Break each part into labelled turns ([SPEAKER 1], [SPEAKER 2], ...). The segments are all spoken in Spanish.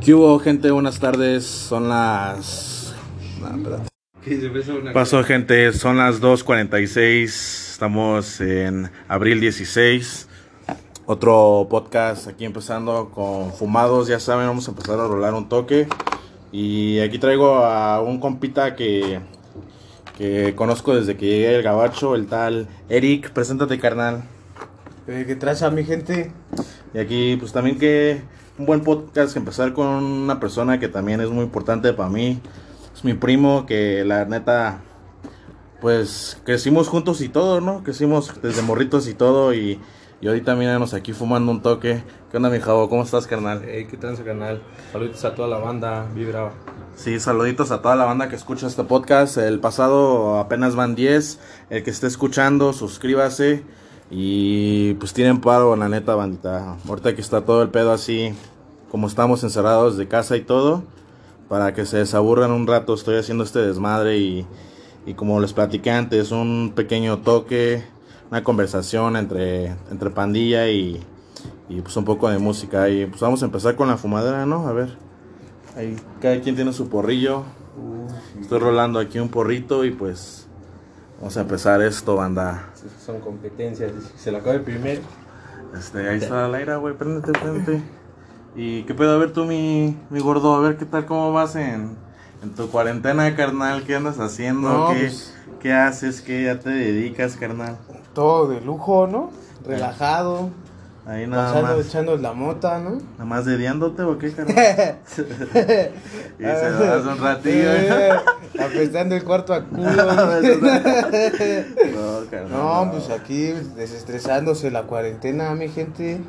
[SPEAKER 1] ¿Qué hubo, gente? Buenas tardes. Son las. No. Pasó, gente. Son las 2:46. Estamos en abril 16. Otro podcast aquí empezando con fumados. Ya saben, vamos a empezar a rolar un toque. Y aquí traigo a un compita que, que conozco desde que llegué el gabacho, el tal Eric. Preséntate, carnal.
[SPEAKER 2] Eh, ¿Qué traza mi gente?
[SPEAKER 1] Y aquí, pues también que un buen podcast, empezar con una persona que también es muy importante para mí. Es mi primo, que la neta, pues crecimos juntos y todo, ¿no? Crecimos desde morritos y todo. Y, y ahorita míranos aquí fumando un toque. ¿Qué onda, mi jabo? ¿Cómo estás, carnal?
[SPEAKER 3] Hey, ¿qué tranza, canal? Saludos a toda la banda, vibra.
[SPEAKER 1] Sí, saluditos a toda la banda que escucha este podcast. El pasado apenas van 10. El que esté escuchando, suscríbase. Y pues tienen paro, la neta, bandita. Ahorita que está todo el pedo así, como estamos encerrados de casa y todo, para que se desaburran un rato, estoy haciendo este desmadre y, y como les platiqué antes, un pequeño toque, una conversación entre, entre pandilla y, y pues un poco de música. Y pues vamos a empezar con la fumadera, ¿no? A ver. Ahí cada quien tiene su porrillo. Estoy rolando aquí un porrito y pues vamos a empezar esto, banda.
[SPEAKER 3] Son competencias. Se lo acaba el primero.
[SPEAKER 1] Este, ahí está la aire, güey, préndete, préndete. ¿Y qué pedo? A ver tú, mi, mi gordo, a ver qué tal, cómo vas en, en tu cuarentena, carnal, qué andas haciendo,
[SPEAKER 2] No,
[SPEAKER 1] ¿Qué,
[SPEAKER 2] pues-
[SPEAKER 1] qué haces, qué ya te dedicas, carnal.
[SPEAKER 2] Todo de lujo, ¿no? Relajado.
[SPEAKER 1] Ahí nada
[SPEAKER 2] Pasando,
[SPEAKER 1] más,
[SPEAKER 2] echando la mota, ¿no?
[SPEAKER 1] nada más dediándote o qué, carnal. y se lo das un ratillo.
[SPEAKER 2] Eh, apestando el cuarto a culo.
[SPEAKER 1] no, carnal.
[SPEAKER 2] no, pues aquí desestresándose la cuarentena, mi gente.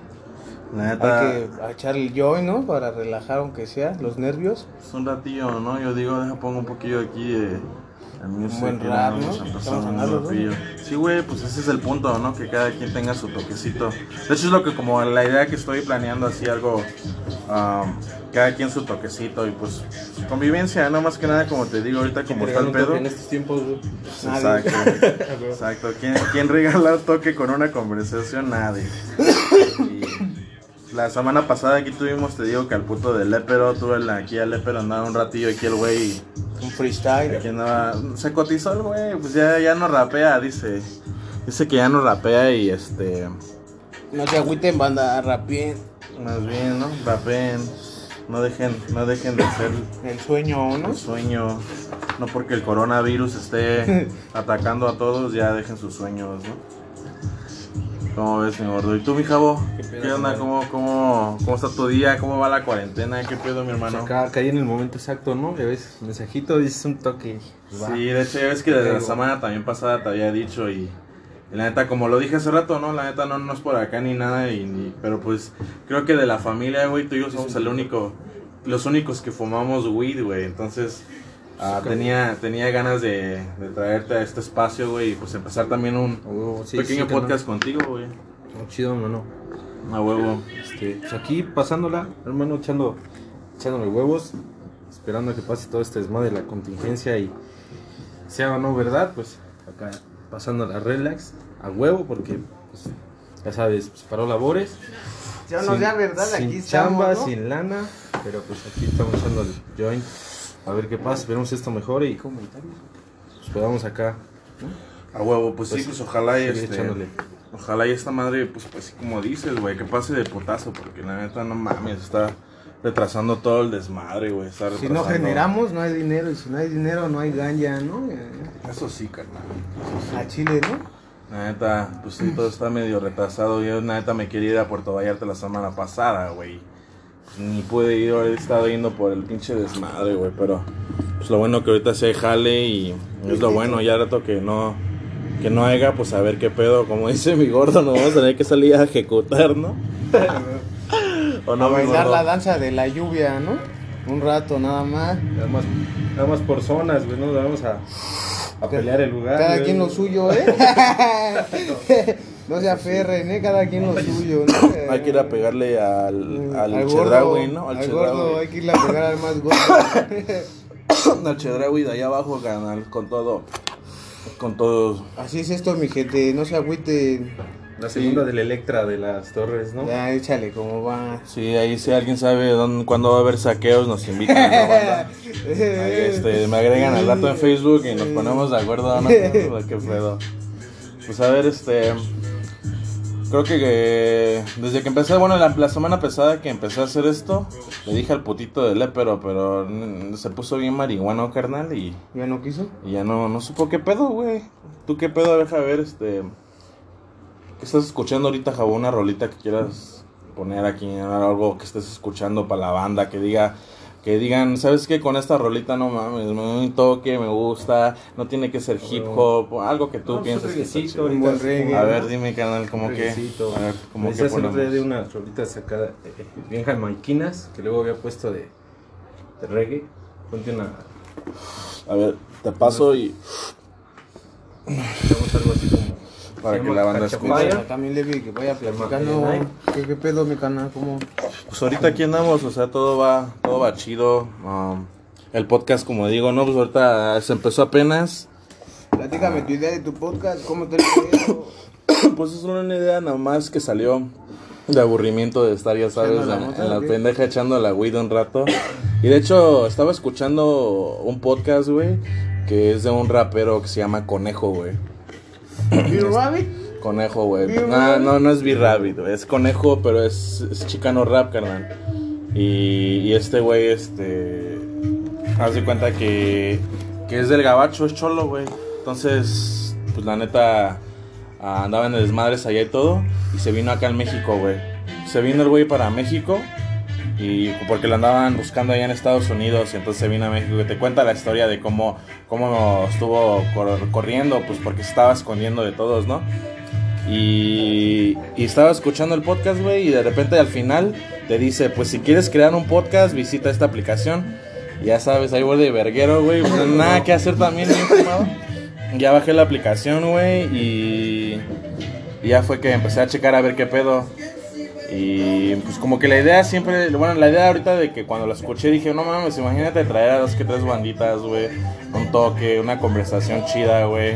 [SPEAKER 1] Neta,
[SPEAKER 2] Hay que echar el joy, ¿no? Para relajar, aunque sea, los nervios.
[SPEAKER 1] es un ratillo, ¿no? Yo digo, deja pongo un poquillo aquí de... de music
[SPEAKER 2] buen rap.
[SPEAKER 1] Sí, güey, pues ese es el punto, ¿no? Que cada quien tenga su toquecito. De hecho, es lo que como la idea que estoy planeando así algo... um, cada quien su toquecito y pues convivencia, no más que nada como te digo ahorita como está el pedo.
[SPEAKER 3] En estos tiempos, güey.
[SPEAKER 2] Nadie.
[SPEAKER 1] Exacto, exacto. ¿Quién, quién regala toque con una conversación? Nadie. La semana pasada aquí tuvimos, te digo que al puto de Lepero, tuve aquí al Lepero andaba un ratillo aquí el güey.
[SPEAKER 2] Un freestyle.
[SPEAKER 1] Aquí andaba, se cotizó el güey, pues ya, ya no rapea, dice. Dice que ya no rapea y este,
[SPEAKER 2] No se agüiten, banda, rapien.
[SPEAKER 1] más bien, ¿no? Rapeen. No dejen, no dejen de hacer
[SPEAKER 2] El sueño, ¿no?
[SPEAKER 1] el sueño. No porque el coronavirus esté atacando a todos, ya dejen sus sueños, ¿no? ¿Cómo ves, mi gordo? ¿Y tú, mi jabo?
[SPEAKER 3] ¿Qué
[SPEAKER 1] ¿Qué,
[SPEAKER 3] pedo,
[SPEAKER 1] onda? ¿Cómo, cómo, ¿Cómo está tu día? ¿Cómo va la cuarentena? ¿Qué pedo, mi hermano?
[SPEAKER 3] Acá caí en el momento exacto, ¿no? Ya ves, mensajito, dices un toque. pues, va.
[SPEAKER 1] Sí, de hecho, ya ves que desde la semana también pasada te había dicho y, y la neta, como lo dije hace rato, ¿no? La neta no, no es por acá ni nada, y, ni- pero pues creo que de la familia, güey, tú y yo somos el único, los únicos que fumamos weed, güey, entonces ah, tenía, tenía ganas de, de traerte a este espacio, güey, y pues empezar también un
[SPEAKER 3] Oh, sí,
[SPEAKER 1] pequeño
[SPEAKER 3] sí,
[SPEAKER 1] podcast contigo, güey.
[SPEAKER 3] Oh, chido, hermano.
[SPEAKER 1] A huevo.
[SPEAKER 3] Este, pues aquí pasándola, hermano, echando, echándole huevos, esperando a que pase todo este desmadre de la contingencia y sea o no verdad, pues acá pasando la relax a huevo, porque pues, ya sabes, pues, paró labores.
[SPEAKER 2] Ya no sea verdad,
[SPEAKER 3] sin
[SPEAKER 2] aquí estamos,
[SPEAKER 3] chamba,
[SPEAKER 2] ¿no?
[SPEAKER 3] sin lana, pero pues aquí estamos echando el joint. A ver qué pasa, esperemos esto mejore y pues podamos acá
[SPEAKER 1] A huevo, pues, sí,
[SPEAKER 3] Pues,
[SPEAKER 1] pues ojalá y este,
[SPEAKER 3] echándole.
[SPEAKER 1] Ojalá y esta madre, pues, pues sí, como dices, güey, que pase de putazo, porque la neta no mames, está retrasando todo el desmadre, güey. Está
[SPEAKER 2] Si no generamos, no hay dinero. Y si no hay dinero, no hay ganja, ¿no? Eh,
[SPEAKER 1] Eso sí, carnal.
[SPEAKER 2] A Chile, ¿no?
[SPEAKER 1] La neta, pues sí, todo está medio retrasado. Yo, la neta, me quería ir a Puerto Vallarta la semana pasada, güey. Pues, ni pude ir, he estado yendo por el pinche desmadre, güey, pero pues lo bueno que ahorita se jale y es lo bueno, ya rato que no que no haya, pues a ver qué pedo, como dice mi gordo, nos vamos a tener que salir a ejecutar, ¿no? ¿O
[SPEAKER 2] a
[SPEAKER 1] mi
[SPEAKER 2] bailar la danza de la lluvia, ¿no? Un rato nada más.
[SPEAKER 3] nada más, nada más por zonas, güey, no vamos a, a pelear el lugar.
[SPEAKER 2] Cada
[SPEAKER 3] güey.
[SPEAKER 2] quien lo suyo, ¿eh? no se aferren, ¿eh? Cada quien lo suyo, ¿no?
[SPEAKER 1] Hay que ir a pegarle al, al,
[SPEAKER 2] Al
[SPEAKER 1] Chedraui, ¿no?
[SPEAKER 2] Al,
[SPEAKER 1] Al
[SPEAKER 2] gordo, hay que irle a pegar al más gordo.
[SPEAKER 1] al Chedraui de allá abajo, canal, con todo. Con todo.
[SPEAKER 2] Así es esto, mi gente, no se agüiten.
[SPEAKER 3] La segunda del Electra de las Torres, ¿no?
[SPEAKER 2] Ya, échale, ¿cómo va?
[SPEAKER 1] Sí, ahí si alguien sabe dónde, cuándo va a haber saqueos, nos invitan. ¿no, banda? Ahí, este, me agregan al rato en Facebook y nos ponemos de acuerdo, ¿no? Qué pedo. Pues a ver, este... Creo que, que desde que empecé, bueno, la, la semana pasada que empecé a hacer esto, le dije al putito de Lepero, pero mm, se puso bien marihuano, carnal, y,
[SPEAKER 2] ¿Ya no quiso?
[SPEAKER 1] y ya no, no supo qué pedo, güey. ¿Tú qué pedo? Deja ver, este... ¿Qué estás escuchando ahorita, Jabo? Una rolita que quieras poner aquí, algo que estés escuchando para la banda, que diga... Que digan, ¿sabes qué? Con esta rolita no mames, un toque, me gusta, no tiene que ser hip hop, o algo que tú
[SPEAKER 3] No,
[SPEAKER 1] pienses que está chido.
[SPEAKER 2] Un buen reggae.
[SPEAKER 1] A ver, dime, canal, como que... A ver, como que ponemos.
[SPEAKER 3] de unas rolitas sacadas eh, bien jamaiquinas que luego había puesto de, de reggae. Ponte una.
[SPEAKER 1] A ver, te paso y...
[SPEAKER 3] Digamos algo así como.
[SPEAKER 1] Para que la banda escuche.
[SPEAKER 2] También le vi que vaya platicando. ¿Qué, ¿Qué pedo, mi canal? ¿Cómo?
[SPEAKER 1] Pues ahorita aquí andamos, o sea, todo va, todo va chido. um, el podcast, como digo, no, pues ahorita se empezó apenas.
[SPEAKER 2] Platícame tu idea de tu podcast, ¿cómo te lo?
[SPEAKER 1] Pues es una idea nada más que salió de aburrimiento de estar, ya sabes,
[SPEAKER 2] la
[SPEAKER 1] en, la pendeja echando la weed un rato. Y de hecho, estaba escuchando un podcast, güey, que es de un rapero que se llama Conejo, güey.
[SPEAKER 2] ¿Bill Rabbit?
[SPEAKER 1] Conejo, güey.
[SPEAKER 2] Beer
[SPEAKER 1] No, no, no es B-Rabbit. Es conejo, pero es, es chicano rap, carnal. Y, y este güey, este. Haz de cuenta que, que es del gabacho, es cholo, güey. Entonces, pues la neta, ah, andaba en desmadres allá y todo. Y se vino acá en México, güey. Se vino el güey para México. Y porque lo andaban buscando allá en Estados Unidos y entonces se vino a México y te cuenta la historia de cómo, cómo estuvo cor- corriendo, pues porque se estaba escondiendo de todos, ¿no? Y, estaba escuchando el podcast, güey, y de repente al final te dice, pues si quieres crear un podcast, visita esta aplicación. Ya sabes, ahí voy de verguero, güey, pues, nada que hacer también. Ya bajé la aplicación, güey, y, y ya fue que empecé a checar a ver qué pedo. Y pues como que la idea siempre, bueno, la idea ahorita de que cuando la escuché dije, no mames, imagínate traer a dos que tres banditas, güey, un toque, una conversación chida, güey.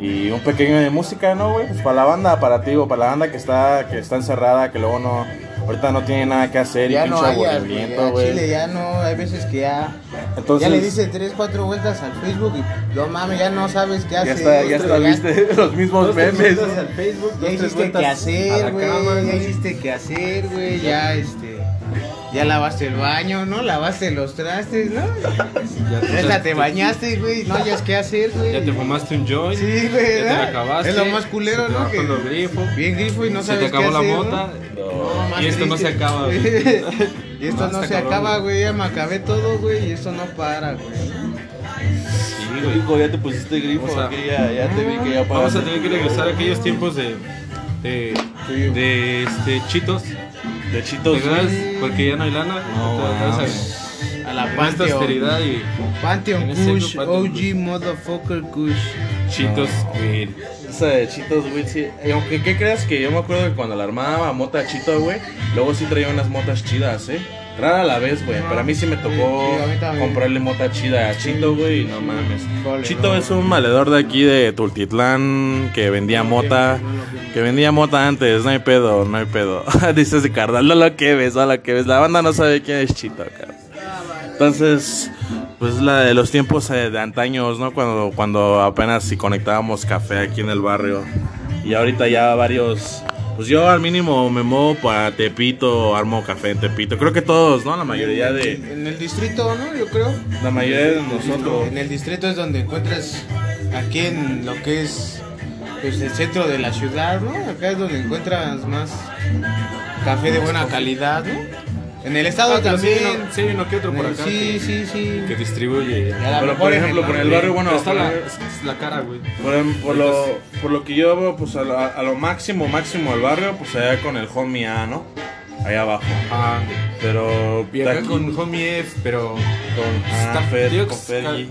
[SPEAKER 1] Y un pequeño de música, ¿no, güey? Pues para la banda, para ti, o para la banda que está, que está encerrada, que luego no, ahorita no tiene nada que hacer y
[SPEAKER 2] Ya
[SPEAKER 1] pinche
[SPEAKER 2] no güey.
[SPEAKER 1] aburrimiento,
[SPEAKER 2] ya
[SPEAKER 1] güey.
[SPEAKER 2] Chile ya no, hay veces que ya.
[SPEAKER 1] Entonces,
[SPEAKER 2] ya le dice tres, cuatro vueltas al Facebook y no mames, ya no sabes qué
[SPEAKER 1] ya
[SPEAKER 2] hacer.
[SPEAKER 1] está, ya está, viste los mismos
[SPEAKER 3] Dos,
[SPEAKER 1] memes.
[SPEAKER 3] al Facebook, dos,
[SPEAKER 2] Ya
[SPEAKER 3] tres
[SPEAKER 2] hiciste
[SPEAKER 3] vueltas
[SPEAKER 2] que
[SPEAKER 3] a
[SPEAKER 2] hacer,
[SPEAKER 3] la
[SPEAKER 2] güey.
[SPEAKER 3] cama,
[SPEAKER 2] Ya
[SPEAKER 3] güey.
[SPEAKER 2] hiciste que hacer, güey. Ya, este. Ya lavaste el baño, ¿no? Lavaste los trastes, ¿no?
[SPEAKER 3] Ya te,
[SPEAKER 2] Esta te bañaste, güey. No hayas qué hacer, güey.
[SPEAKER 3] Ya te fumaste un joint.
[SPEAKER 2] Sí, güey.
[SPEAKER 3] Ya te acabaste.
[SPEAKER 2] Es lo más culero,
[SPEAKER 3] se te
[SPEAKER 2] ¿no? Que
[SPEAKER 3] los grifos.
[SPEAKER 2] bien grifo y no
[SPEAKER 3] se
[SPEAKER 2] sabes
[SPEAKER 3] te acabó
[SPEAKER 2] qué
[SPEAKER 3] la
[SPEAKER 2] hacer,
[SPEAKER 3] mota.
[SPEAKER 2] ¿no? más
[SPEAKER 3] y esto no se acaba, güey.
[SPEAKER 2] y esto
[SPEAKER 3] No,
[SPEAKER 2] no, se
[SPEAKER 3] cabrón,
[SPEAKER 2] acaba,
[SPEAKER 3] güey.
[SPEAKER 2] Ya me acabé todo, güey. Y esto no para, güey.
[SPEAKER 3] Sí, güey.
[SPEAKER 1] Hijo, ya te pusiste grifo,
[SPEAKER 3] O sea,
[SPEAKER 1] aquí ya, ya te vi que ya
[SPEAKER 3] Vamos a tener que regresar a aquellos tiempos de. de. de este, chitos.
[SPEAKER 1] De chitos.
[SPEAKER 3] ¿Te acuerdas? Porque ya no hay lana.
[SPEAKER 1] No,
[SPEAKER 3] Te- a-
[SPEAKER 2] la
[SPEAKER 3] esta
[SPEAKER 2] Pantheon.
[SPEAKER 3] austeridad y
[SPEAKER 2] Pantheon
[SPEAKER 3] En
[SPEAKER 2] Kush, OG motherfucker Kush.
[SPEAKER 3] chitos, güey.
[SPEAKER 1] Esa de Chitos, güey, sí. Y aunque, ¿qué creas que yo me acuerdo que cuando la armaba mota Chito, güey, luego sí traía unas motas chidas, ¿eh? Rara a la vez, güey, pero a mí sí me tocó
[SPEAKER 2] Sí,
[SPEAKER 1] comprarle mota chida a Chito, güey, y no mames. Chito
[SPEAKER 2] no.
[SPEAKER 1] es un valedor de aquí de Tultitlán que vendía mota, que vendía mota antes, no hay pedo, no hay pedo. Dices de Cardal, no lo que ves, no lo que ves. La banda no sabe quién es Chito, cabrón. Entonces, pues la de los tiempos eh, de antaños, ¿no? Cuando, cuando apenas si conectábamos café aquí en el barrio. Y ahorita ya varios. Pues yo al mínimo me muevo para Tepito, armo café en Tepito. Creo que todos, ¿no? La mayoría de.
[SPEAKER 2] En el distrito, ¿no? Yo creo.
[SPEAKER 1] La mayoría de nosotros.
[SPEAKER 2] En el distrito es donde encuentras. Aquí en lo que es. Pues el centro de la ciudad, ¿no? Acá es donde encuentras más. Café de buena calidad, ¿no? En el estado
[SPEAKER 3] Ah, pero sí
[SPEAKER 2] también.
[SPEAKER 3] uno- sí uno que otro por acá
[SPEAKER 2] sí,
[SPEAKER 3] que,
[SPEAKER 2] sí, sí.
[SPEAKER 3] que distribuye.
[SPEAKER 2] La
[SPEAKER 1] Pero por ejemplo, por el barrio, bueno,
[SPEAKER 3] está
[SPEAKER 1] por,
[SPEAKER 3] la, la cara, güey.
[SPEAKER 1] por, por lo, por lo que yo veo, pues a lo, a lo máximo, máximo del barrio, pues allá con el homie A, ¿no? Allá abajo.
[SPEAKER 3] Ah,
[SPEAKER 1] Pero.
[SPEAKER 3] y acá con Homie F, pero
[SPEAKER 1] con ah,
[SPEAKER 3] está
[SPEAKER 1] Fer, con Fergie.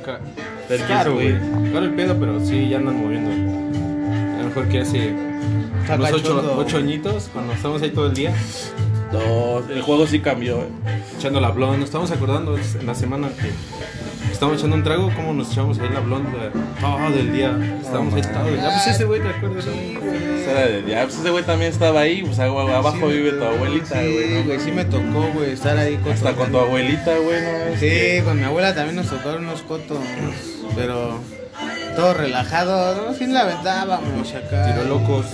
[SPEAKER 3] caro,
[SPEAKER 1] güey.
[SPEAKER 3] Claro el pedo, pero sí, ya andan moviendo. A lo mejor que hace unos ocho, ocho añitos, cuando estamos ahí todo el día,
[SPEAKER 1] No, el juego sí cambió. eh.
[SPEAKER 3] echando la blonde. Nos estamos acordando en la semana que estábamos echando un trago, como nos echamos ahí la blonda todo el día. Estábamos ahí todos. Ya, pues ese güey, ¿te acuerdas?
[SPEAKER 1] Era de ya, pues ese güey también estaba ahí, pues agua- abajo vive tu abuelita,
[SPEAKER 2] Sí,
[SPEAKER 1] güey. ¿no?
[SPEAKER 2] güey, sí me tocó, güey, estar ahí con
[SPEAKER 1] Hasta con tu abuelita, güey, ¿no?
[SPEAKER 2] Sí, con mi abuela también nos tocaron unos cotos, pero todo relajado, ¿no? Sin la aventábamos acá.
[SPEAKER 3] Tiro locos.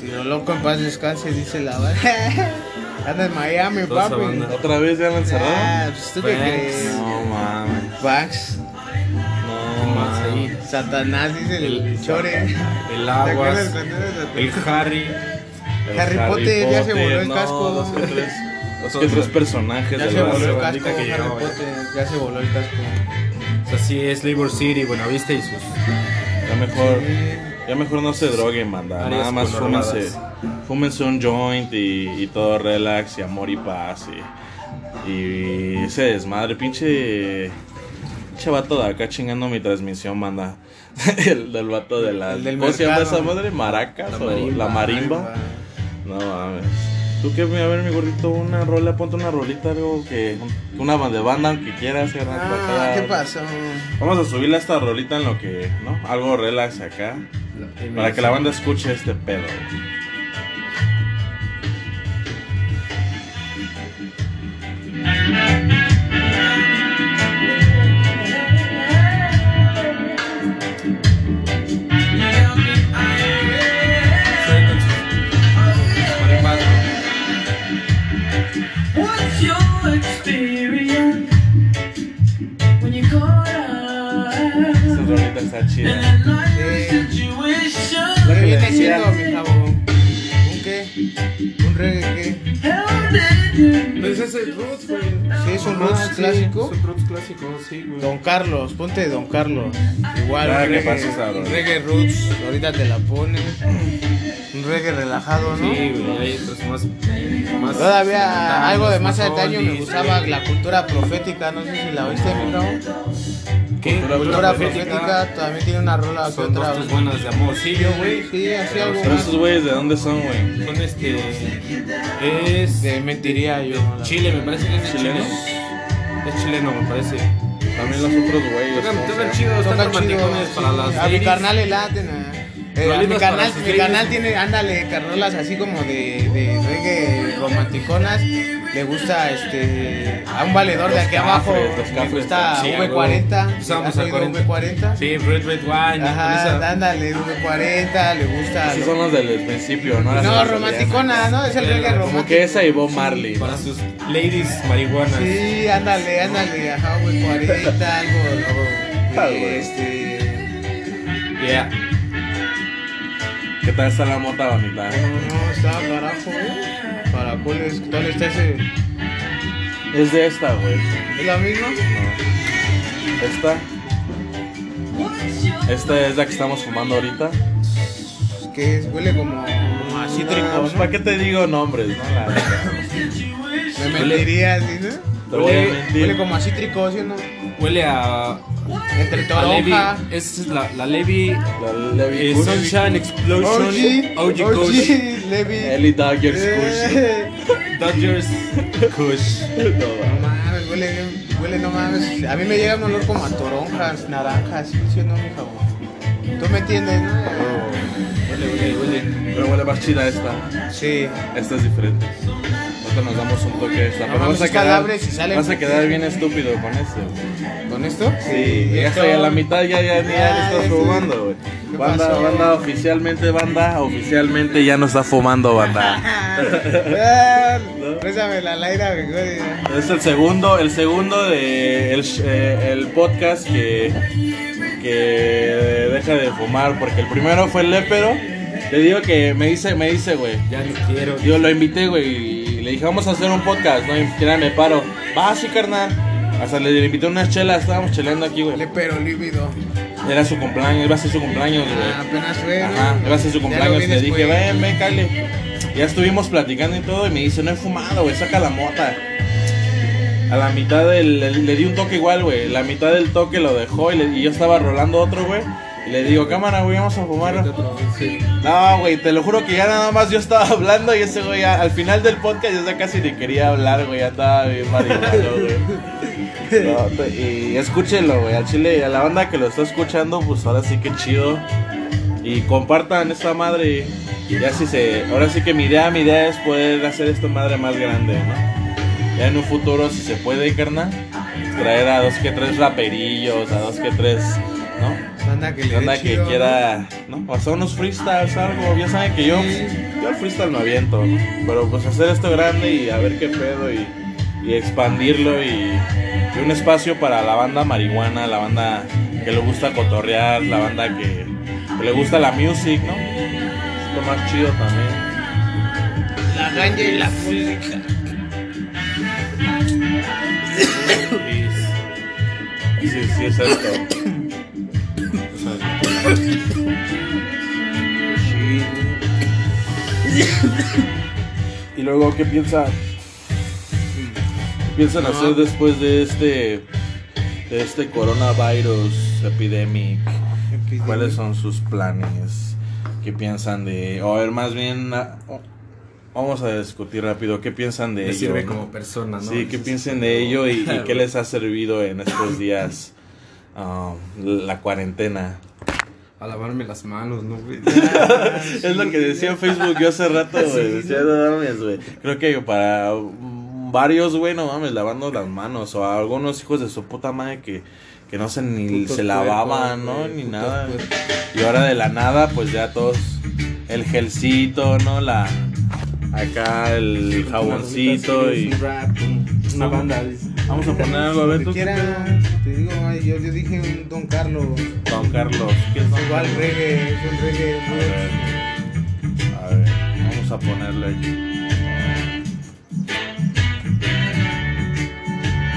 [SPEAKER 2] Tiro loco en paz descanse, dice la banda. Anda en Miami,
[SPEAKER 3] Toda
[SPEAKER 2] papi.
[SPEAKER 1] ¿Otra vez ya la encerraron?
[SPEAKER 2] Ah, pues tú qué
[SPEAKER 3] Banks.
[SPEAKER 2] crees.
[SPEAKER 1] No mames.
[SPEAKER 2] Banks,
[SPEAKER 1] No
[SPEAKER 3] Más
[SPEAKER 1] mames.
[SPEAKER 3] ahí.
[SPEAKER 2] Satanás, dice el,
[SPEAKER 3] El-
[SPEAKER 2] chore.
[SPEAKER 3] El
[SPEAKER 2] ¿Te acuerdas
[SPEAKER 3] aguas. El Harry.
[SPEAKER 1] El
[SPEAKER 2] Harry Potter, ya se voló el
[SPEAKER 1] no,
[SPEAKER 2] casco.
[SPEAKER 1] Dos que tres, dos que tres personajes
[SPEAKER 2] Ya se
[SPEAKER 1] la
[SPEAKER 2] voló el
[SPEAKER 3] la
[SPEAKER 2] casco,
[SPEAKER 3] que
[SPEAKER 2] Harry
[SPEAKER 3] llegaba,
[SPEAKER 2] Potter, ya se voló el casco.
[SPEAKER 3] O sea, sí es Labor City, Buenavista y sus.
[SPEAKER 1] Ya mejor, ya mejor no se droguen.
[SPEAKER 3] Áreas
[SPEAKER 1] Nada más fúmense, fúmense un joint y, y todo relax y amor y paz. Y, y ese desmadre, pinche. Pinche vato de acá chingando mi transmisión, banda. El del vato de la.
[SPEAKER 2] El del
[SPEAKER 1] ¿Cómo se llama esa madre? ¿Maracas?
[SPEAKER 3] La
[SPEAKER 1] o
[SPEAKER 3] marimba.
[SPEAKER 1] la marimba? No mames. ¿Tú qué? A ver, mi gordito, una rola, ponte una rolita, algo que. Una de banda, aunque quieras,
[SPEAKER 2] Ah, ¿qué pasó?
[SPEAKER 1] Vamos a subirle a esta rolita en lo que, ¿no? Algo relax acá. Para que la banda escuche este pedo.
[SPEAKER 2] Sí, un
[SPEAKER 3] roots
[SPEAKER 2] sí, clásico.
[SPEAKER 3] Es un Roots clásico, sí, güey.
[SPEAKER 2] Don Carlos, ponte Don Carlos. Igual,
[SPEAKER 1] Ah,
[SPEAKER 2] un
[SPEAKER 1] ¿qué
[SPEAKER 2] reggae, reggae roots, ahorita te la pones. Un reggae relajado, ¿no?
[SPEAKER 3] Sí, güey, hay otros más. más
[SPEAKER 2] Todavía algo de más antaño me
[SPEAKER 3] oldies,
[SPEAKER 2] gustaba la cultura profética, no sé si la oíste, mi chavo.
[SPEAKER 3] ¿Qué?
[SPEAKER 2] Cultura profética también tiene una rola que
[SPEAKER 3] Son
[SPEAKER 2] otra.
[SPEAKER 3] dos tus buenas de amorcillo, güey.
[SPEAKER 2] Sí, así algo
[SPEAKER 1] Pero esos güeyes, ¿de dónde son, güey?
[SPEAKER 3] Son este. Es.
[SPEAKER 2] De mentiría yo. la-
[SPEAKER 3] Chile, me parece que es de
[SPEAKER 1] ¿Chileno?
[SPEAKER 3] Chile. Es chileno, me parece.
[SPEAKER 1] También los otros güeyes.
[SPEAKER 3] Tocan, tocan chidos,
[SPEAKER 2] Tocan
[SPEAKER 3] están romanticones
[SPEAKER 2] chido,
[SPEAKER 3] para
[SPEAKER 2] sí.
[SPEAKER 3] las
[SPEAKER 2] A mi
[SPEAKER 3] ladies.
[SPEAKER 2] carnal le laten. ah. Eh, a mi
[SPEAKER 3] para
[SPEAKER 2] carnal,
[SPEAKER 3] sus
[SPEAKER 2] mi
[SPEAKER 3] ladies.
[SPEAKER 2] carnal tiene, ándale, carrolas así como de, de reggae romanticonas. Le gusta este a un valedor de aquí abajo. Le gusta
[SPEAKER 3] sí,
[SPEAKER 2] V40.
[SPEAKER 3] Empezamos
[SPEAKER 2] ¿Has
[SPEAKER 3] a
[SPEAKER 2] oído
[SPEAKER 3] 40.
[SPEAKER 2] V40?
[SPEAKER 3] Sí, Red Red Wine.
[SPEAKER 2] Ajá,
[SPEAKER 3] esa-
[SPEAKER 2] ándale, V40, le gusta.
[SPEAKER 1] Esos son los del principio, ¿no?
[SPEAKER 2] No, romanticona, ¿no? Es el reggae
[SPEAKER 1] Como
[SPEAKER 2] romántico.
[SPEAKER 1] que esa y Bob Marley.
[SPEAKER 3] Para sus ladies marihuanas.
[SPEAKER 2] Sí, ándale, ándale, ajá, V40, algo, algo. Este.
[SPEAKER 3] Yeah.
[SPEAKER 1] ¿Qué tal está la mota, bonita?
[SPEAKER 2] No, no, está carajo, eh. Caracoles, ¿qué tal está ese?
[SPEAKER 1] Es de esta, güey.
[SPEAKER 2] ¿Es la misma?
[SPEAKER 1] No. Esta. Esta es la que estamos fumando ahorita.
[SPEAKER 2] Que es, huele como a cítrico,
[SPEAKER 1] No, pues,
[SPEAKER 2] ¿no?
[SPEAKER 1] ¿Para qué te digo nombres, no? La neta.
[SPEAKER 2] Me mentiría, ¿sí, no?
[SPEAKER 3] Huele-
[SPEAKER 2] como a cítrico, ¿sí o no?
[SPEAKER 3] Huele a.
[SPEAKER 2] Entre
[SPEAKER 3] Levi.
[SPEAKER 2] toronja.
[SPEAKER 3] Esa es la, la Levi.
[SPEAKER 1] La Levi
[SPEAKER 3] eh. Sunshine Explosion.
[SPEAKER 2] OG,
[SPEAKER 3] OG
[SPEAKER 2] OG,
[SPEAKER 3] Kush.
[SPEAKER 2] Levi.
[SPEAKER 1] Ellie Dodgers Kush.
[SPEAKER 2] Eh,
[SPEAKER 3] Dodgers Kush.
[SPEAKER 2] No mames, huele, bien- huele, no mames. A mí me llega un olor como a toronjas, naranjas, ¿sí o no, mi favor? ¿Tú me entiendes, no?
[SPEAKER 3] Huele, huele, huele.
[SPEAKER 1] Pero huele más chida esta.
[SPEAKER 2] Sí.
[SPEAKER 1] Esta es diferente. Ahorita nos damos un toque de esta.
[SPEAKER 2] No
[SPEAKER 1] Pero
[SPEAKER 2] mames,
[SPEAKER 1] vas a quedar,
[SPEAKER 2] sale-
[SPEAKER 1] vas a quedar bien estúpido con güey.
[SPEAKER 2] ¿Con esto?
[SPEAKER 1] Sí, ya
[SPEAKER 2] esto-
[SPEAKER 1] estoy a la mitad, ya, ya, ya,
[SPEAKER 2] Ya,
[SPEAKER 1] estás fumando, güey.
[SPEAKER 2] ¿Qué
[SPEAKER 1] Banda,
[SPEAKER 2] pasó?
[SPEAKER 1] banda, oficialmente, banda, oficialmente ya no está fumando, banda.
[SPEAKER 2] Présame la laira.
[SPEAKER 1] Es el segundo, el segundo de el, eh, el podcast que, que deja de fumar, porque el primero fue el lépero. Le digo que me dice, me dice, güey.
[SPEAKER 3] Ya no quiero.
[SPEAKER 1] Yo lo invité, güey, y le dije, vamos a hacer un podcast, ¿no? Mira, me paro. Va, sí, carnal. Hasta le invité unas chelas, estábamos cheleando aquí, güey.
[SPEAKER 2] Le pero lívido.
[SPEAKER 1] Era su cumpleaños, iba a ser su cumpleaños,
[SPEAKER 2] Ah,
[SPEAKER 1] güey.
[SPEAKER 2] apenas fue.
[SPEAKER 1] Ajá, iba a ser su cumpleaños. Le dije, ven, ven, Cale. Ya estuvimos platicando y todo, y me dice, no he fumado, güey, saca la mota. A la mitad del. Le, le di un toque igual, güey. La mitad del toque lo dejó y, le- y yo estaba rolando otro, güey. Le digo, cámara, güey, vamos a fumar. No, güey, te lo juro que ya nada más yo estaba hablando y ese güey ya, al final del podcast ya casi ni quería hablar, güey, ya estaba bien marihuano, güey. No, y escúchenlo, güey, al chile, a la banda que lo está escuchando, pues ahora sí que chido. Y compartan esta madre. Y ya sí se, ahora sí que mi idea, mi idea es poder hacer esta madre más grande, ¿no? Ya en un futuro, si se puede, carnal, traer a dos que tres raperillos, a dos que tres, ¿no?
[SPEAKER 2] Banda que le
[SPEAKER 1] Banda
[SPEAKER 2] dé
[SPEAKER 1] que
[SPEAKER 2] chido,
[SPEAKER 1] quiera, ¿no? O hacer unos freestyles, algo. Ya saben que yo, yo el freestyle me aviento, ¿no? Pero pues hacer esto grande y a ver qué pedo y, y expandirlo y, y un espacio para la banda marihuana, la banda que le gusta cotorrear, la banda que, que le gusta la music, ¿no? Es lo más chido también.
[SPEAKER 2] ¿no? La ganja y la música.
[SPEAKER 1] Sí, sí es esto. Y luego, ¿qué piensa? ¿Qué piensan
[SPEAKER 2] No.
[SPEAKER 1] hacer después de este de este coronavirus epidemic? ¿Cuáles son sus planes? ¿Qué piensan de o a ver, más bien oh, vamos a discutir rápido, ¿qué piensan de
[SPEAKER 3] Le
[SPEAKER 1] ello?
[SPEAKER 3] sirve como persona, ¿no?
[SPEAKER 1] Sí, ¿qué piensan de ello y, y qué les ha servido en estos días ah, la cuarentena?
[SPEAKER 3] A lavarme las manos, ¿no, güey?
[SPEAKER 1] Es lo que decía en Facebook yo hace rato, güey. Decía, no mames, güey. Creo que para varios, güey, no mames, lavando las manos. O a algunos hijos de su puta madre que, que no se ni
[SPEAKER 2] Putos
[SPEAKER 1] se lavaban, ¿no?
[SPEAKER 2] güey,
[SPEAKER 1] Ni nada. Y ahora de la nada, pues ya todos. El gelcito, ¿no? La. Acá el jaboncito y.
[SPEAKER 2] Un rap, un-
[SPEAKER 3] Una banda. dice.
[SPEAKER 1] Vamos a poner algo, a ver tú.
[SPEAKER 2] quiera, te digo, ay, yo, yo dije un Don Carlos.
[SPEAKER 1] Don Carlos. ¿Qué es Don
[SPEAKER 2] Igual
[SPEAKER 1] Carlos?
[SPEAKER 2] reggae, es un reggae.
[SPEAKER 1] A ver. A ver, vamos a ponerle aquí.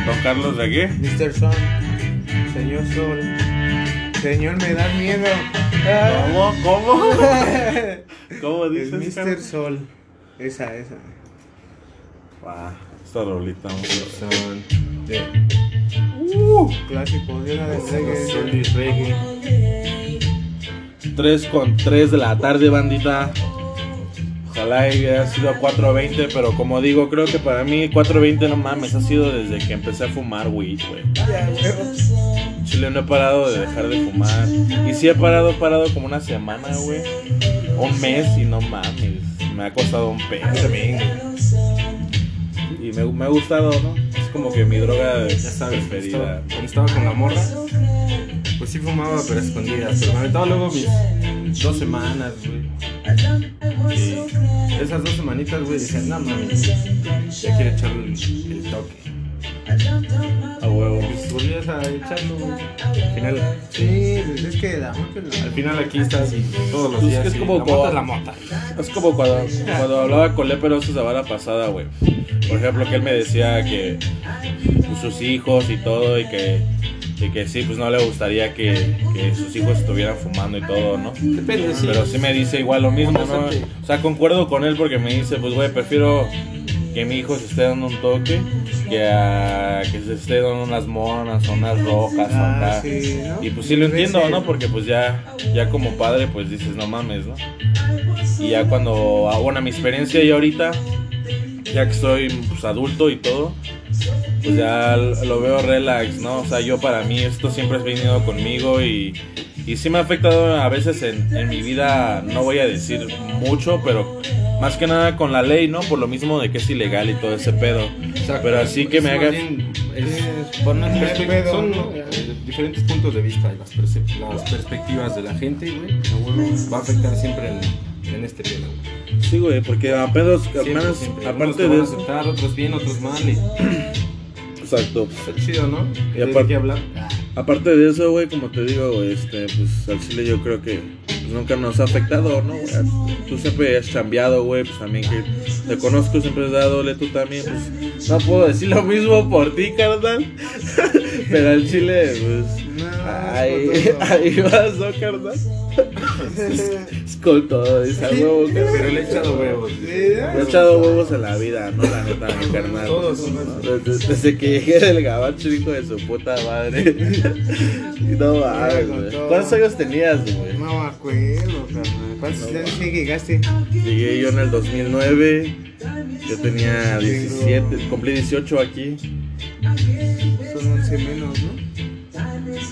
[SPEAKER 1] Don Carlos de qué?
[SPEAKER 2] Mr. Son, Señor Sol, Señor me da miedo.
[SPEAKER 1] ¿Cómo? ¿Cómo? ¿Cómo
[SPEAKER 2] Es
[SPEAKER 1] dices?
[SPEAKER 2] Mr. Sol, esa, esa.
[SPEAKER 1] Ah, esta rolita. a.
[SPEAKER 3] Son de
[SPEAKER 2] Clásico, de una de reggae.
[SPEAKER 3] Reggae.
[SPEAKER 1] 3 con 3 de la tarde, bandita. Ojalá hubiera sido 4.20, pero como digo, creo que para mí 4.20 no mames, ha sido desde que empecé a fumar weed, güey. Chile no he parado de dejar de fumar. Y sí he parado, parado como una semana, güey. Un mes y no mames. Me ha costado un peso. Y me, me ha gustado, ¿no? Es como que mi droga
[SPEAKER 3] Ya sabes, estaba- cuando estaba con la morra, pues sí fumaba, pero a escondidas. Pero me aventaba luego mis dos semanas, güey. Y esas dos semanitas, güey, decía, no mames, ya quiero echarle el, el toque.
[SPEAKER 1] A huevo.
[SPEAKER 3] Pues volvías a echarlo. Al final,
[SPEAKER 2] Sí, pues es que la
[SPEAKER 3] al final aquí estás y todos los
[SPEAKER 1] Pues es
[SPEAKER 3] días.
[SPEAKER 1] que es como
[SPEAKER 3] la mota es la mota.
[SPEAKER 1] Es como cuando, cuando hablaba con Leperoso la vara pasada, güey. Por ejemplo, que él me decía que pues, sus hijos y todo, y que, y que sí, pues no le gustaría que, que sus hijos estuvieran fumando y todo, ¿no?
[SPEAKER 3] Depende, sí.
[SPEAKER 1] Pero sí me dice igual lo mismo, ¿no? O sea, concuerdo con él porque me dice, pues, güey, prefiero que mi hijo se esté dando un toque que a que se esté dando unas monas o unas rojas
[SPEAKER 2] Ah,
[SPEAKER 1] acá.
[SPEAKER 2] sí, ¿no?
[SPEAKER 1] Y pues sí lo entiendo, ¿no? Porque pues ya, ya como padre, pues dices, no mames, ¿no? Y ya cuando, ah, bueno, mi experiencia ya ahorita, ya que soy pues, adulto y todo, pues ya lo veo relax, ¿no? O sea, yo para mí esto siempre ha venido conmigo y, y sí me ha afectado a veces en, en mi vida, no voy a decir mucho, pero más que nada con la ley, ¿no? Por lo mismo de que es ilegal y todo ese pedo.
[SPEAKER 3] Exacto.
[SPEAKER 1] Pero así que
[SPEAKER 3] Es
[SPEAKER 1] me haga...
[SPEAKER 3] bien, es-
[SPEAKER 2] Es por no tener
[SPEAKER 3] Perspe-
[SPEAKER 2] pedo,
[SPEAKER 3] son
[SPEAKER 2] ¿no?
[SPEAKER 3] eh, diferentes puntos de vista y las, percep- las perspectivas de la gente, güey. Va a afectar siempre en, en este tema. güey.
[SPEAKER 1] Sí, güey, porque apenas,
[SPEAKER 3] Siempre,
[SPEAKER 1] apenas
[SPEAKER 3] siempre.
[SPEAKER 1] Aparte de
[SPEAKER 3] aceptar, otros bien, otros mal. Y
[SPEAKER 1] Exacto.
[SPEAKER 3] está chido, ¿no?
[SPEAKER 1] Y
[SPEAKER 3] ¿De
[SPEAKER 1] aparte-
[SPEAKER 3] hablar?
[SPEAKER 1] Aparte de eso, güey, como te digo, güey, este, pues al chile yo creo que pues, nunca nos ha afectado, ¿no? güey? Tú siempre has chambeado, güey, pues también que te conozco, siempre has dado, tú también, pues no puedo decir lo mismo por ti, carnal. Pero al chile, pues
[SPEAKER 2] No, todo.
[SPEAKER 1] ahí vas, ¿no, carnal? Es con todo, dice a huevo,
[SPEAKER 3] Pero le he echado huevos.
[SPEAKER 1] Me he echado huevos en la vida, no la neta, mi carnal.
[SPEAKER 3] Todos.
[SPEAKER 1] Desde, desde que llegué del gabacho, hijo de su puta madre. Y no mames, güey. ¿Cuántos años tenías, güey?
[SPEAKER 2] No me acuerdo, carnal. ¿Cuántos años llegaste?
[SPEAKER 1] Llegué yo en el 2009. Yo tenía 17, cumplí 18 aquí.
[SPEAKER 2] Son 11 menos, ¿no?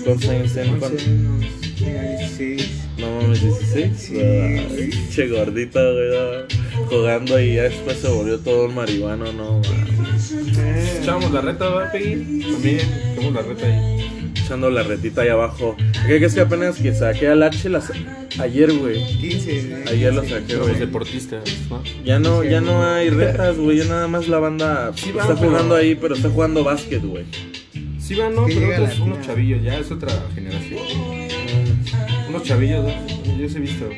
[SPEAKER 1] ¿Cuántos años tengo?
[SPEAKER 2] 11 menos. Tenía 16.
[SPEAKER 1] No mames, 16.
[SPEAKER 2] Sí.
[SPEAKER 1] Che gordito, güey. Jugando y ya después se volvió todo un marihuano, no mames.
[SPEAKER 3] Echábamos la reta, ¿verdad, Peggy? También, echamos la reta ahí.
[SPEAKER 1] Echando la retita ahí abajo. ¿Qué que es que apenas que saqué al H las... ayer, güey?
[SPEAKER 2] 15. ¿eh?
[SPEAKER 1] Ayer lo saqué, güey.
[SPEAKER 3] deportistas, ¿no?
[SPEAKER 1] Ya no, ya no hay retas, güey. Ya nada más la banda
[SPEAKER 3] Sí va,
[SPEAKER 1] está
[SPEAKER 3] pero-
[SPEAKER 1] jugando ahí, pero está jugando básquet, güey.
[SPEAKER 3] Sí van, no, pero otros, unos chavillos, ya es otra generación. Unos chavillos, ¿no? Yo sí he visto.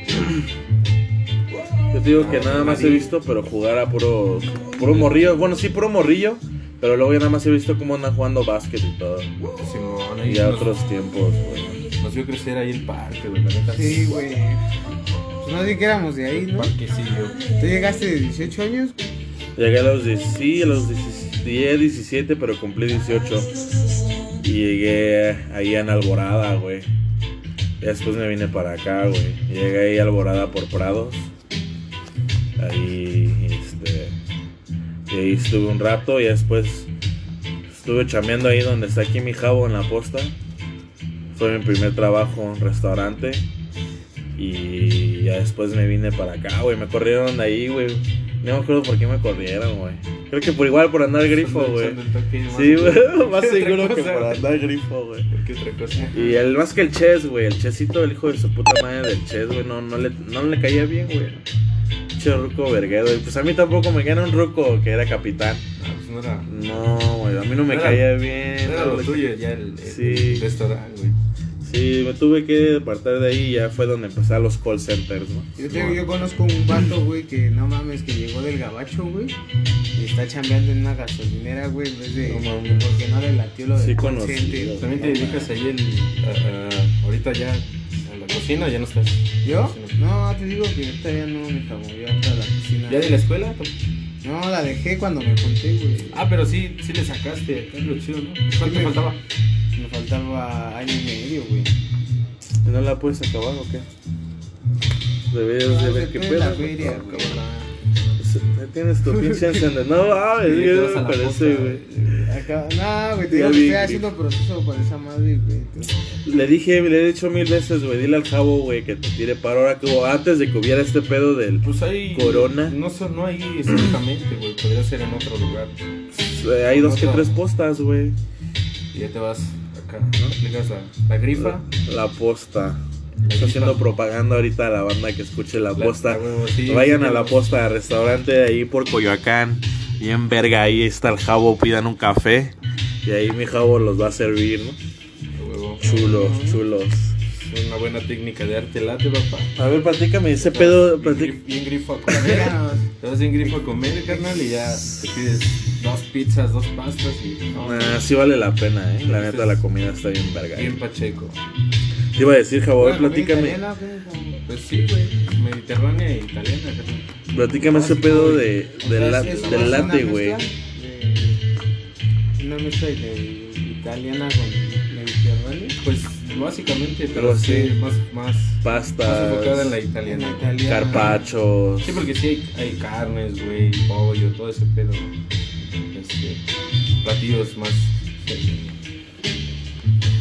[SPEAKER 1] Yo te digo que nada más he visto, pero jugar a puro, puro morrillo. Bueno, sí, puro morrillo. Pero luego ya nada más he visto cómo andan jugando básquet y todo.
[SPEAKER 3] Simón, ahí
[SPEAKER 1] Y a
[SPEAKER 3] nos,
[SPEAKER 1] otros tiempos, güey.
[SPEAKER 3] nos vio crecer ahí el parque, güey, la neta.
[SPEAKER 2] Sí, güey. Pues más bien que éramos de ahí,
[SPEAKER 3] El
[SPEAKER 2] ¿no?
[SPEAKER 3] parquecillo.
[SPEAKER 2] ¿Tú llegaste de 18 años?
[SPEAKER 1] Llegué a los 10, sí, a los 10, 10, 17, pero cumplí 18. Y llegué ahí en Alborada, güey. Y después me vine para acá, güey. Llegué ahí Alborada por Prados. Ahí, este. Y ahí estuve un rato y después estuve chameando ahí donde está aquí mi jabo en la posta. Fue mi primer trabajo en restaurante. Y ya después me vine para acá, güey. Me corrieron de ahí, güey. No me acuerdo por qué me corrieron, güey. Creo que por igual por andar grifo, güey. Sí, güey. Más
[SPEAKER 3] ¿Qué otra
[SPEAKER 1] seguro que por
[SPEAKER 3] güey?
[SPEAKER 1] andar grifo, güey.
[SPEAKER 3] ¿Qué otra cosa?
[SPEAKER 1] Y el más que el Ches, güey. El Chesito, el hijo de su puta madre del Ches, güey. No, no, le, no le caía bien, güey. Che ruco verguedo. Y pues a mí tampoco me queda un ruco que era capitán.
[SPEAKER 3] Ah, pues no era,
[SPEAKER 1] No, güey. A mí no me caía bien.
[SPEAKER 3] no era
[SPEAKER 1] no
[SPEAKER 3] lo tuyo ya el,
[SPEAKER 1] Sí.
[SPEAKER 3] el restaurante, güey.
[SPEAKER 1] Sí, me tuve que apartar de ahí y ya fue donde empecé a los call centers, ¿no?
[SPEAKER 2] Yo, te- yo conozco un vato, güey, que no mames, que llegó del gabacho, güey. Y está chambeando en una gasolinera, güey, en vez de.
[SPEAKER 1] No mames.
[SPEAKER 2] porque no le latió lo de
[SPEAKER 1] Sí conocí.
[SPEAKER 3] También te dedicas ahí a- ahorita ya a la cocina, ya no estás.
[SPEAKER 2] ¿Yo? No, te digo que ahorita ya no, mi cabrón, ya entra a la cocina.
[SPEAKER 3] ¿Ya de la escuela?
[SPEAKER 2] No, la dejé cuando me junté, güey.
[SPEAKER 3] Ah, pero sí, sí le sacaste, es lo chido, ¿no? ¿Cuánto
[SPEAKER 2] Sí,
[SPEAKER 3] te
[SPEAKER 2] me-
[SPEAKER 3] faltaba?
[SPEAKER 2] Me faltaba año y medio, güey.
[SPEAKER 1] ¿Y ¿No la puedes acabar o qué? Deberías de ver qué
[SPEAKER 2] la
[SPEAKER 1] pedo.
[SPEAKER 2] feria,
[SPEAKER 1] ¿no?
[SPEAKER 2] güey.
[SPEAKER 1] Ahí Tienes tu pinche encendedor. No, mames,
[SPEAKER 3] Sí,
[SPEAKER 1] ¿qué
[SPEAKER 3] te vas
[SPEAKER 1] me
[SPEAKER 3] a
[SPEAKER 1] parece, güey?
[SPEAKER 2] Acá, no, güey, te digo que estoy haciendo proceso para esa madre, güey.
[SPEAKER 1] Le dije, le he dicho mil veces, güey, dile al jabo, güey, que te tire paro ahora que antes de que hubiera este pedo del...
[SPEAKER 3] Pues ahí.
[SPEAKER 1] Corona.
[SPEAKER 3] No, no hay exactamente, güey. Podría ser en otro lugar.
[SPEAKER 1] eh, hay dos que tres postas, güey.
[SPEAKER 3] Y ya te vas acá, ¿no? Aplicas la, la grifa.
[SPEAKER 1] La posta. Está haciendo propaganda ahorita a la banda que escuche la
[SPEAKER 3] La-
[SPEAKER 1] posta.
[SPEAKER 3] huevo, sí,
[SPEAKER 1] Vayan
[SPEAKER 3] sí,
[SPEAKER 1] a la posta, restaurante ahí por Coyoacán. Y en verga, ahí está el jabo, pidan un café. Y ahí mi jabo los va a servir, ¿no?
[SPEAKER 3] Huevo.
[SPEAKER 1] Chulos, chulos.
[SPEAKER 3] Una buena técnica de arte late, papá.
[SPEAKER 1] A ver, platícame ese pedo.
[SPEAKER 3] Bien,
[SPEAKER 1] platic-
[SPEAKER 3] bien grifo a comer. Te vas bien grifo a comer, carnal, y ya te pides dos pizzas, dos pastas y. No,
[SPEAKER 1] Ah, sí vale la pena, eh. La neta, la comida está bien verga.
[SPEAKER 3] Bien pacheco.
[SPEAKER 1] Te iba a decir, ver,
[SPEAKER 2] Bueno,
[SPEAKER 1] platícame.
[SPEAKER 2] italiana,
[SPEAKER 3] Pues sí, güey. Mediterránea e italiana, carnal.
[SPEAKER 1] Platícame ese pedo de, del,
[SPEAKER 2] sea,
[SPEAKER 1] la-
[SPEAKER 2] es- es
[SPEAKER 1] del
[SPEAKER 2] mezcla
[SPEAKER 1] güey.
[SPEAKER 2] de- Una mezcla de italiana con mediterráneo.
[SPEAKER 3] Pues básicamente, pero
[SPEAKER 1] Pero
[SPEAKER 3] sí,
[SPEAKER 1] sí.
[SPEAKER 3] más, más, más
[SPEAKER 1] Pastas,
[SPEAKER 3] enfocada en la
[SPEAKER 2] En
[SPEAKER 3] italiana.
[SPEAKER 2] la italiana.
[SPEAKER 1] carpachos.
[SPEAKER 3] Sí, porque sí hay, hay carnes, güey, pollo, todo ese pedo. Este, platillos más.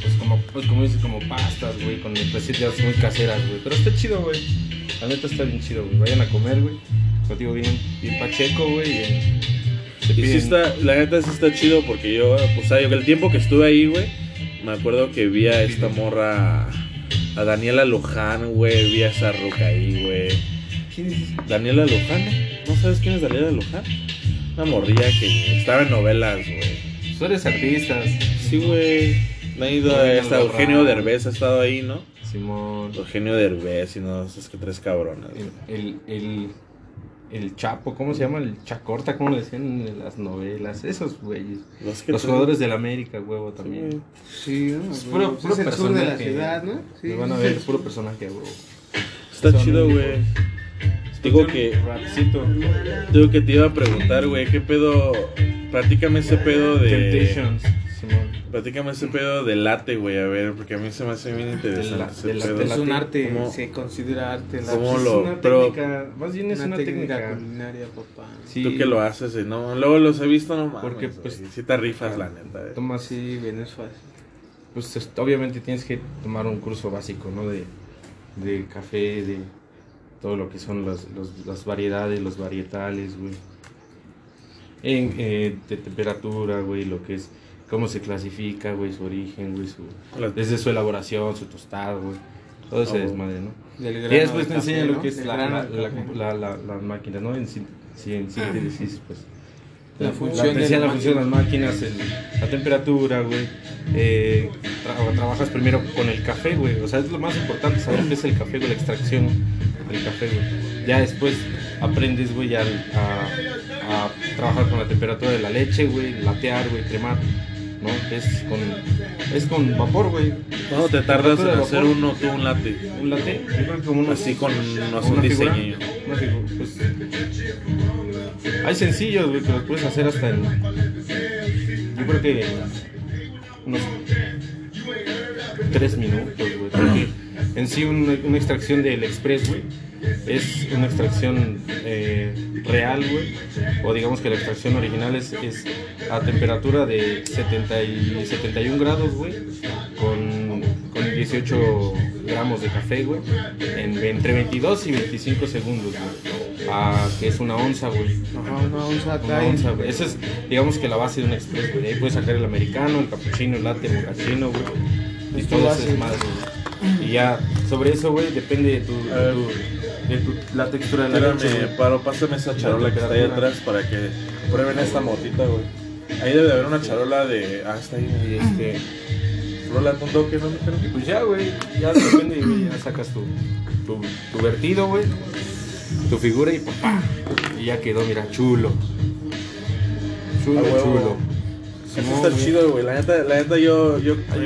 [SPEAKER 3] Pues como, pues como dices, como pastas, güey, con recetas muy caseras, güey. Pero está chido, güey. La neta está bien chido, güey. Vayan a comer, güey. Contigo bien, bien pacheco, güey. Y
[SPEAKER 1] sí está, la neta sí está chido porque yo, pues, ¿sabes? el tiempo que estuve ahí, güey, me acuerdo que vi a esta morra, a Daniela Luján, güey, vi a esa ruca ahí, güey.
[SPEAKER 2] ¿Quién es?
[SPEAKER 1] Daniela Luján, ¿no sabes quién es Daniela Luján? Una morrilla que estaba en novelas, güey.
[SPEAKER 3] Tú eres artistas,
[SPEAKER 1] Sí, güey. Me ha ido hasta Eugenio
[SPEAKER 3] Luján.
[SPEAKER 1] Derbez, ha estado ahí, ¿no?
[SPEAKER 3] Simón.
[SPEAKER 1] Eugenio Derbez y no, es que tres cabronas.
[SPEAKER 3] El, el, el, el Chapo, ¿cómo se llama? El Chacorta, ¿cómo le decían en las novelas? Esos güeyes.
[SPEAKER 1] Los, que
[SPEAKER 3] Los jugadores del América, huevo, también.
[SPEAKER 2] Sí, ¿no?
[SPEAKER 3] Es puro, puro
[SPEAKER 2] es el sur de la
[SPEAKER 3] personaje.
[SPEAKER 2] ciudad, ¿no? Sí.
[SPEAKER 3] Me van a ver puro personaje, huevo.
[SPEAKER 1] está
[SPEAKER 3] Son
[SPEAKER 1] chido, güey. Digo que,
[SPEAKER 3] Rapcito.
[SPEAKER 1] digo que te iba a preguntar, güey, ¿qué pedo? Platícame ese pedo de...
[SPEAKER 3] Temptations, Simón.
[SPEAKER 1] Platícame ese pedo de late, güey, a ver, porque a mí se me hace bien interesante
[SPEAKER 3] la-
[SPEAKER 1] ese
[SPEAKER 3] de la-
[SPEAKER 1] pedo.
[SPEAKER 3] de
[SPEAKER 2] Es un arte,
[SPEAKER 1] ¿Cómo-
[SPEAKER 2] se considera arte. La
[SPEAKER 1] cómo
[SPEAKER 3] Es
[SPEAKER 1] lo-
[SPEAKER 3] una
[SPEAKER 1] pero-
[SPEAKER 3] técnica, más bien es
[SPEAKER 2] una,
[SPEAKER 3] una,
[SPEAKER 2] técnica,
[SPEAKER 3] técnica.
[SPEAKER 2] culinaria, papá.
[SPEAKER 3] Sí,
[SPEAKER 1] Tú que lo haces, eh, ¿no? Luego los he visto, no mames,
[SPEAKER 3] Porque, pues,
[SPEAKER 1] sí te rifas, la neta. eh.
[SPEAKER 3] tomas
[SPEAKER 2] Sí, bien es fácil.
[SPEAKER 3] pues es- obviamente tienes que tomar un curso básico, ¿no? De, de café, de todo lo que son las, los- las variedades, los varietales, güey. En, eh, de temperatura, güey, lo que es, cómo se clasifica, güey, su origen, güey, su, desde su elaboración, su tostado, güey. Todo ese
[SPEAKER 1] Oh.
[SPEAKER 3] desmadre, ¿no? Y después
[SPEAKER 2] de
[SPEAKER 3] te
[SPEAKER 2] ¿no?
[SPEAKER 3] lo que es la, la, la, la, máquinas, ¿no? En, en síntesis, pues.
[SPEAKER 2] La función de la
[SPEAKER 3] la función de las máquinas, el- la temperatura, güey. Eh, tra- trabajas primero con el café, güey. O sea, es lo más importante, saber qué es el café, güey, la extracción del café, güey. Ya después aprendes, güey, a, a- a trabajar con la temperatura de la leche, güey, latear, güey, cremar, ¿no? Es con, es con vapor, güey.
[SPEAKER 1] ¿Cuándo te tardas en hacer uno tú un latte?
[SPEAKER 3] Un latte, yo creo que como unos-
[SPEAKER 1] Así con un
[SPEAKER 3] figura,
[SPEAKER 1] diseño.
[SPEAKER 3] una pues, hay sencillos, güey, que los puedes hacer hasta en. Yo creo que. Unos. Tres minutos, güey. En sí, una, una extracción del Express, güey, es una extracción eh, real, güey. O digamos que la extracción original es, es a temperatura de 70 y 71 grados, güey. Con, con 18 gramos de café, güey. En, entre 22 y 25 segundos, güey. A, que es una onza, güey.
[SPEAKER 2] Ajá, una onza
[SPEAKER 3] Una
[SPEAKER 2] acá.
[SPEAKER 3] onza, güey. Esa es, digamos que la base de un express, güey. Ahí puedes sacar el americano, el cappuccino, el latte, el mochaccino, güey. Y todo eso es más, güey. Y ya, sobre eso, güey, depende de tu, de tu, de tu- la textura de la leche,
[SPEAKER 1] Espérame,
[SPEAKER 3] güey.
[SPEAKER 1] Paro, pásame esa charola que está ahí atrás para que prueben esta motita, güey. Ahí debe de haber una charola de. Ah, está ahí,
[SPEAKER 3] este,
[SPEAKER 1] Rola un toque, ¿no?
[SPEAKER 3] y pues ya, güey, ya depende, güey, ya sacas tu, tu, tu vertido, güey, tu figura y. Y ya quedó, mira, chulo. Chulo, chulo.
[SPEAKER 1] Eso está
[SPEAKER 3] güey.
[SPEAKER 1] chido, güey. La neta, la neta yo. yo
[SPEAKER 3] sí,
[SPEAKER 1] a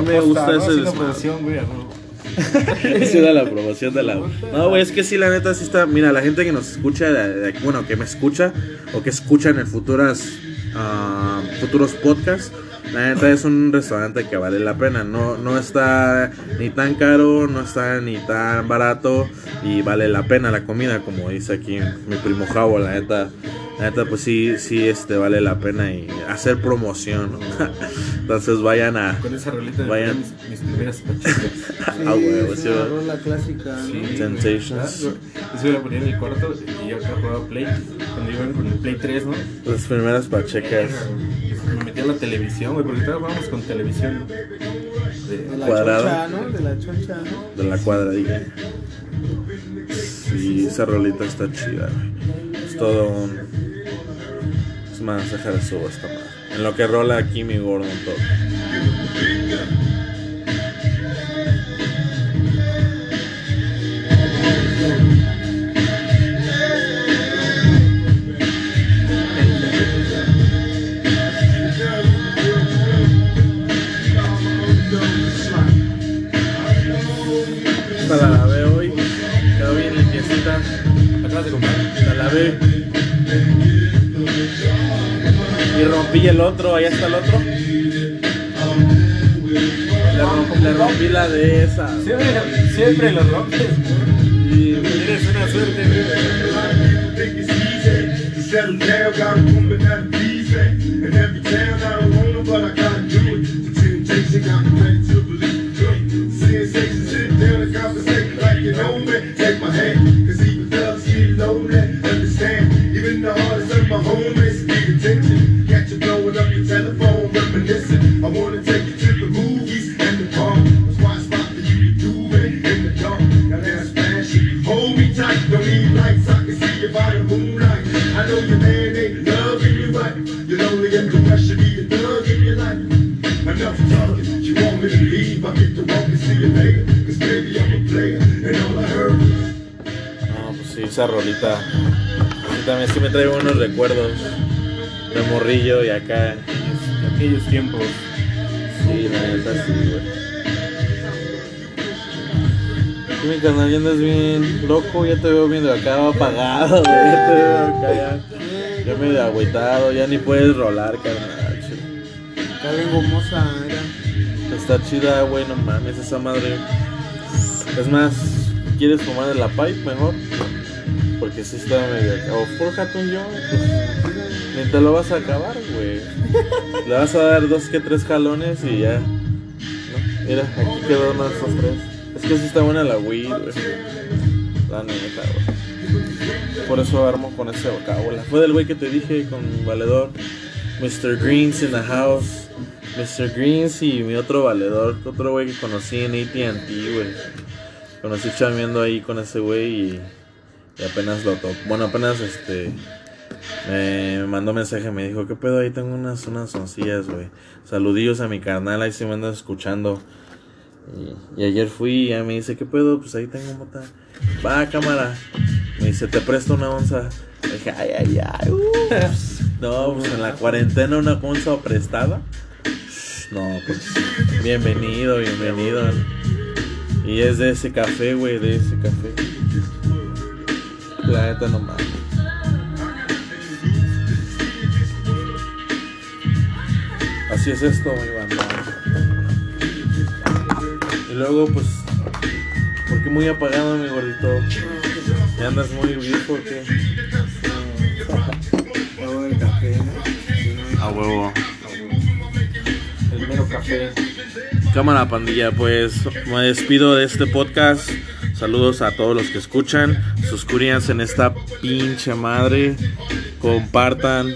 [SPEAKER 1] mí me gusta ese desmadre.
[SPEAKER 3] promoción, güey, a huevo.
[SPEAKER 1] Esa era la promoción de la. No, güey, es que sí, la neta sí está. Mira, la gente que nos escucha, de- de- bueno, que me escucha o que escucha en el futuras, ah, futuros podcasts, la neta es un restaurante que vale la pena. No, no está ni tan caro, no está ni tan barato y vale la pena la comida, como dice aquí mi primo Javo, la neta. Neta, pues sí, sí, este, vale la pena y hacer promoción. ¿no? Entonces vayan a.
[SPEAKER 3] Con esa rolita
[SPEAKER 1] Vayan.
[SPEAKER 3] mis, mis primeras pachitas.
[SPEAKER 1] Ah, huevo,
[SPEAKER 2] es
[SPEAKER 1] sí,
[SPEAKER 2] una rola clásica, ¿no?
[SPEAKER 3] Sí,
[SPEAKER 1] Temptations.
[SPEAKER 3] güey. Eso la ponía en el cuarto y yo acá jugaba Play. Cuando iban con el Play 3, ¿no?
[SPEAKER 1] Las primeras pachecas.
[SPEAKER 3] Me metía a la televisión, güey, porque todavía vamos con televisión.
[SPEAKER 2] De
[SPEAKER 3] De,
[SPEAKER 2] la
[SPEAKER 1] Cuadrada.
[SPEAKER 2] choncha, ¿no? De la choncha, ¿no?
[SPEAKER 1] de la cuadradilla. Sí, esa rolita está chida, güey. Es todo un. Más, de subo esta madre. En lo que rola aquí mi gordo en todo. Otro, allá está el otro. Le rompí, le rompí la de esa.
[SPEAKER 3] Siempre, siempre los rompes.
[SPEAKER 1] Y
[SPEAKER 3] Tienes una suerte,
[SPEAKER 4] settle down. Got a every town, but I
[SPEAKER 1] esa rolita. Sí, también sí me trae buenos recuerdos. De morrillo y acá.
[SPEAKER 3] Aquellos, aquellos tiempos.
[SPEAKER 1] Sí, la neta sí, güey. Sí, mi carnal, ya andas bien loco, ya te veo bien de acá apagado, güey. Ya te veo acá ya, ya medio agüitado, ya ni puedes rolar, carnal.
[SPEAKER 2] Acá vengo moza, mira.
[SPEAKER 1] Está chida, güey, no mames, esa madre. Es más, ¿quieres fumar de la pipe mejor? Porque si está medio. O fórjate un yo, pues. Ni lo vas a acabar, güey. Le vas a dar dos que tres jalones y ya. ¿No? Mira, aquí quedó uno de esos tres. Es que sí está buena la weed, güey. La neta, güey. Por eso armo con ese vocábula. Fue del güey que te dije con valedor. Mr. Greens in the house. Mr. Greens y mi otro valedor, otro güey que conocí en ATT, güey. Conocí chameando ahí con ese güey y, y apenas lo tocó. Bueno, apenas este. Me, me mandó mensaje, me dijo, ¿qué pedo? Ahí tengo unas, unas soncillas, güey. Saludillos a mi carnal, ahí se me andan escuchando. Y, y ayer fui y ya me dice, ¿qué pedo? Pues ahí tengo mota. Va, cámara. Me dice, te presto una onza. Le dije, ay, ay, ay. uh". No, pues en la cuarentena una onza prestada. No, pues bienvenido, bienvenido. Y es de ese café, güey, de ese café. La neta no mames. Así es esto, mi banda. Y luego, pues, ¿por qué muy apagado, mi gordito? ¿Ya andas muy viejo o qué? A huevo.
[SPEAKER 3] El mero café.
[SPEAKER 1] Cámara pandilla, pues me despido de este podcast. Saludos a todos los que escuchan. Suscríbanse en esta pinche madre. Compartan.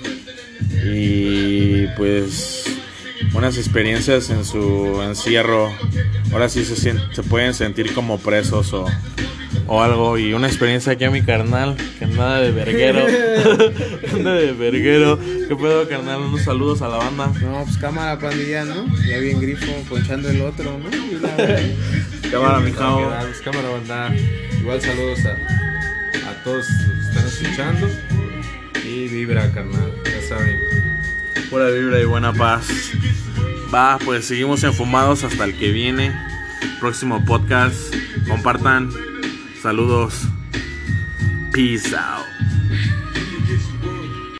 [SPEAKER 1] Y pues buenas experiencias en su encierro. Ahora sí se, se pueden sentir como presos o, o algo. Y una experiencia aquí a mi carnal, que anda de verguero. anda de verguero. ¿Qué pedo, carnal? Unos saludos a la banda.
[SPEAKER 2] No, pues cámara pandilla, ¿no? Ya bien grifo, ponchando el otro, ¿no?
[SPEAKER 1] Cámara, mijao.
[SPEAKER 3] Pues, cámara, banda. Igual saludos a, a todos los que están escuchando. Y vibra, carnal. Ya saben.
[SPEAKER 1] Pura vibra y buena paz. Va, pues seguimos enfumados hasta el que viene. Próximo podcast. Compartan. Saludos. Peace out.